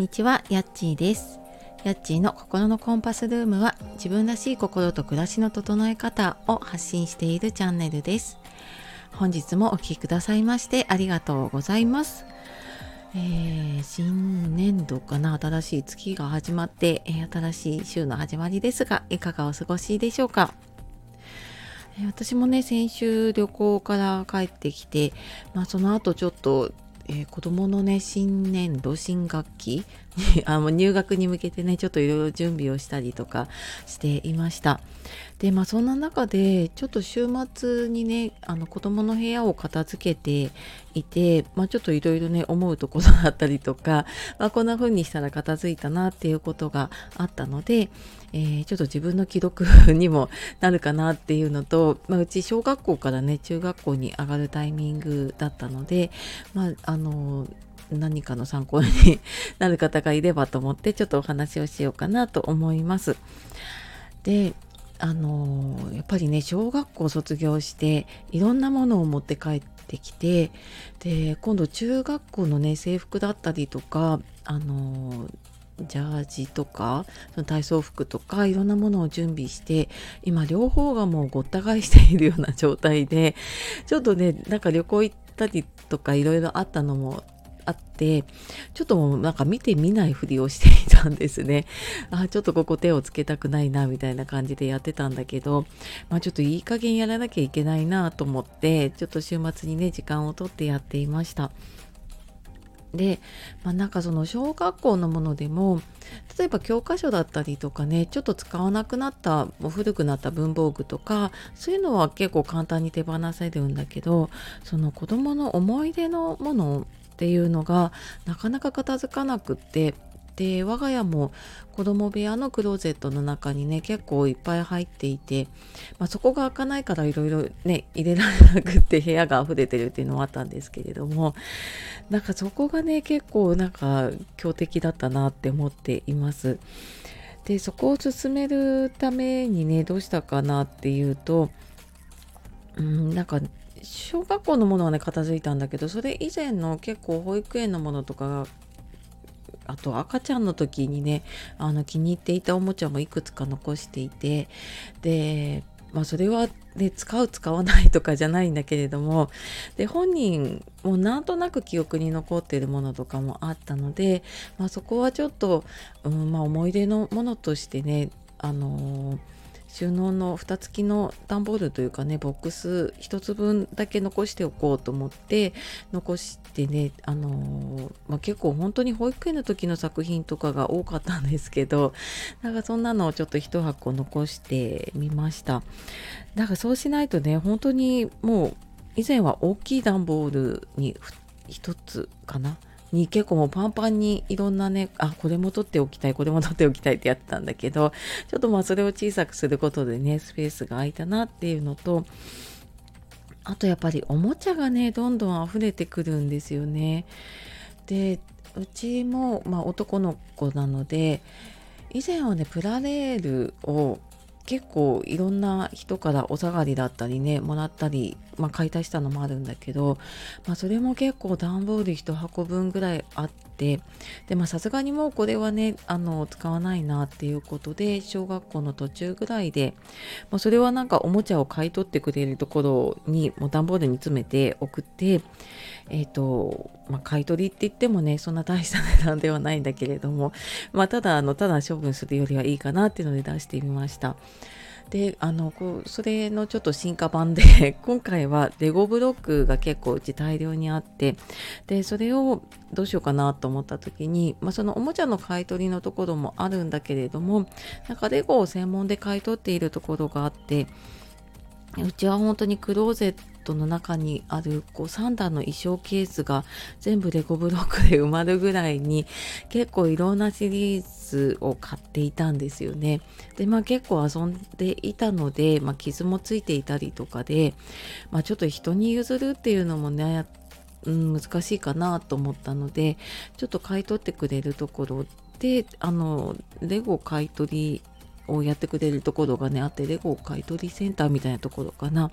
にちは、やっちーです。やっちーの心のコンパスルームは自分らしい心と暮らしの整え方を発信しているチャンネルです。本日もお聴きくださいましてありがとうございます。えー新年度かな新しい月が始まって、え新しい週の始まりですがいかがお過ごしでしょうか、えー私もね先週旅行から帰ってきて、まあ、その後ちょっと、えー子供のね新年度新学期 あの入学に向けてねちょっといろいろ準備をしたりとかしていました。でまあそんな中でちょっと週末にねあの子供の部屋を片付けていて、まあ、ちょっといろいろね思うところだったりとか、まあ、こんな風にしたら片付いたなっていうことがあったので、えーちょっと自分の記録にもなるかなっていうのと、まあ、うち小学校からね中学校に上がるタイミングだったので、まあ、あの何かの参考になる方がいればと思ってちょっとお話をしようかなと思います。であのやっぱりね小学校卒業していろんなものを持って帰ってきてで今度中学校のね制服だったりとかあのジャージとかその体操服とかいろんなものを準備して今両方がもうごった返しているような状態でちょっとねなんか旅行行ったりとかいろいろあったのもあってちょっともうなんか見て見ないふりをしていたんですね。あちょっとここ手をつけたくないなみたいな感じでやってたんだけど、まあ、ちょっといい加減やらなきゃいけないなと思ってちょっと週末にね時間をとってやっていました。で、まあ、なんかその小学校のものでも例えば教科書だったりとかねちょっと使わなくなったもう古くなった文房具とかそういうのは結構簡単に手放せるんだけどその子供の思い出のものっていうのがなかなか片付かなくってで我が家も子供部屋のクローゼットの中にね結構いっぱい入っていて、まあ、そこが開かないからいろいろね入れられなくって部屋が溢れてるっていうのもあったんですけれどもなんかそこがね結構なんか強敵だったなって思っています。でそこを進めるためにねどうしたかなっていうとうんなんか小学校のものはね片付いたんだけどそれ以前の結構保育園のものとかがあと赤ちゃんの時にねあの気に入っていたおもちゃもいくつか残していてでまあそれはね使う使わないとかじゃないんだけれどもで本人もなんとなく記憶に残っているものとかもあったので、まあ、そこはちょっと、うんまあ、思い出のものとしてねあのー収納の蓋付きの段ボールというかねボックス1つ分だけ残しておこうと思って残してねあのまあ、結構本当に保育園の時の作品とかが多かったんですけどなんかそんなのをちょっと1箱残してみました。だからそうしないとね本当にもう以前は大きい段ボールに1つかなに結構もうパンパンにいろんなねあこれも取っておきたいこれも取っておきたいってやってたんだけどちょっとまあそれを小さくすることでねスペースが空いたなっていうのとあとやっぱりおもちゃがねどんどん溢れてくるんですよね。でうちも、まあ、男の子なので以前はねプラレールを結構いろんな人からお下がりだったりねもらったり、まあ、買い足したのもあるんだけど、まあ、それも結構段ボール1箱分ぐらいあってでまあさすがにもうこれはねあの使わないなっていうことで小学校の途中ぐらいで、まあ、それはなんかおもちゃを買い取ってくれるところにもう段ボールに詰めて送ってえーとまあ、買い取りって言ってもねそんな大した値段ではないんだけれども、まあ、ただあのただ処分するよりはいいかなっていうので出してみました。であのこうそれのちょっと進化版で 今回はレゴブロックが結構うち大量にあってでそれをどうしようかなと思った時に、まあ、そのおもちゃの買い取りのところもあるんだけれどもなんかレゴを専門で買い取っているところがあってうちは本当にクローゼットの中にあるこう3段の衣装ケースが全部レゴブロックで埋まるぐらいに結構いろんなシリーズを買っていたんですよね。でまあ結構遊んでいたので、まあ、傷もついていたりとかで、まあ、ちょっと人に譲るっていうのもねうん、難しいかなと思ったのでちょっと買い取ってくれるところであのレゴ買い取りをやってくれるところがねあってレゴ買取センターみたいなところかな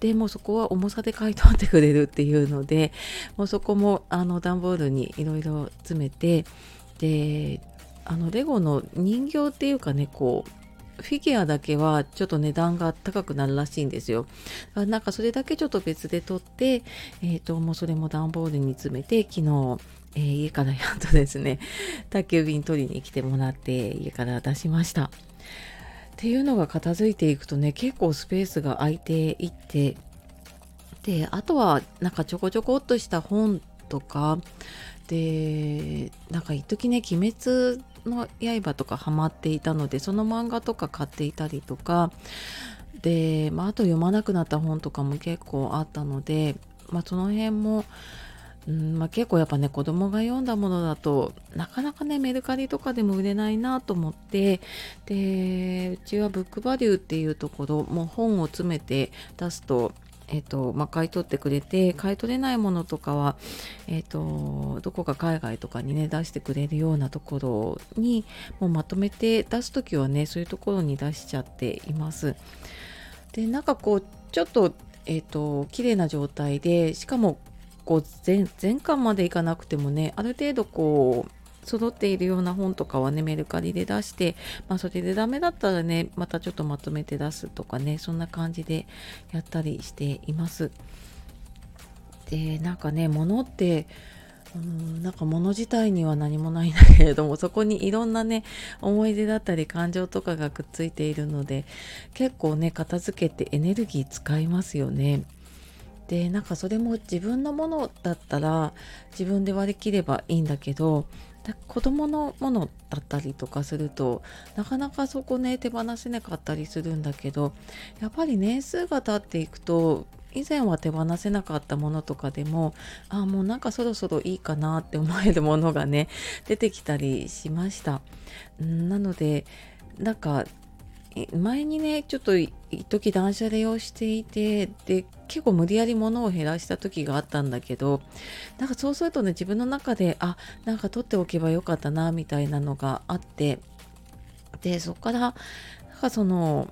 でもうそこは重さで買い取ってくれるっていうのでもうそこもあの段ボールにいろいろ詰めてであのレゴの人形っていうかねこうフィギュアだけはちょっと値段が高くなるらしいんですよ。なんかそれだけちょっと別で取って、えっ、ー、と、もうそれも段ボールに詰めて、昨日、えー、家からやっとですね、宅急便取りに来てもらって家から出しました。っていうのが片付いていくとね、結構スペースが空いていって、で、あとはなんかちょこちょこっとした本とか、で、なんか一時ね、鬼滅の刃とかハマっていたのでその漫画とか買っていたりとかで、まあ、あと読まなくなった本とかも結構あったので、まあ、その辺も、うんまあ、結構やっぱね子供が読んだものだとなかなかねメルカリとかでも売れないなと思ってでうちはブックバリューっていうところもう本を詰めて出すとえっ、ー、とまあ、買い取ってくれて買い取れないものとかは、えっ、ー、とどこか海外とかにね出してくれるようなところにもうまとめて出す時はねそういうところに出しちゃっています。でなんかこうちょっとえっ、ー、と綺麗な状態でしかもこう全全巻までいかなくてもねある程度こう揃っているような本とかはねメルカリで出して、まあ、それでダメだったらねまたちょっとまとめて出すとかねそんな感じでやったりしています。でなんかね物ってうんなんか物自体には何もないんだけれどもそこにいろんなね思い出だったり感情とかがくっついているので結構ね片付けてエネルギー使いますよね。でなんかそれも自分のものだったら自分で割り切ればいいんだけど子供のものだったりとかするとなかなかそこね手放せなかったりするんだけどやっぱり年数が経っていくと以前は手放せなかったものとかでもあもうなんかそろそろいいかなって思えるものがね出てきたりしました。なのでなんか前にねちょっと一時断捨離をしていてで結構無理やり物を減らした時があったんだけどなんかそうするとね自分の中であなんか取っておけばよかったなみたいなのがあってでそこからなんかその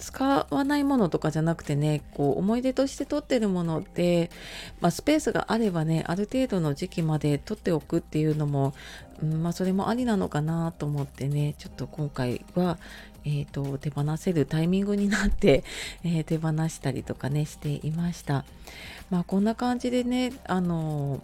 使わないものとかじゃなくてねこう思い出として取ってるものって、まあ、スペースがあればねある程度の時期まで取っておくっていうのも、うんまあ、それもありなのかなと思ってねちょっと今回は、えーと、手放せるタイミングになって、えー、手放したりとかねしていました。まあこんな感じでねあの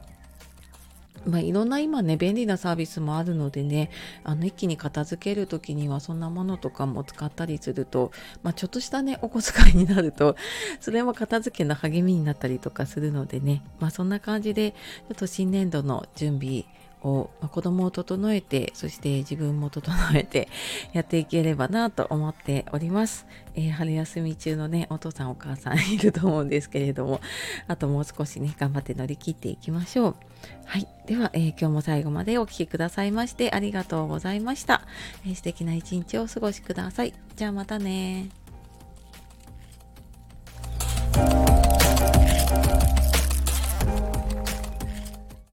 まあ、いろんな今ね便利なサービスもあるのでねあの一気に片付ける時にはそんなものとかも使ったりすると、まあ、ちょっとしたねお小遣いになると それも片付けの励みになったりとかするのでね、まあ、そんな感じでちょっと新年度の準備を、まあ、子供を整えてそして自分も整えて やっていければなと思っております、えー、春休み中のねお父さんお母さんいると思うんですけれどもあともう少しね頑張って乗り切っていきましょう。はい。では、えー、今日も最後までお聴きくださいましてありがとうございました、えー、素敵な一日をお過ごしください。じゃあまたね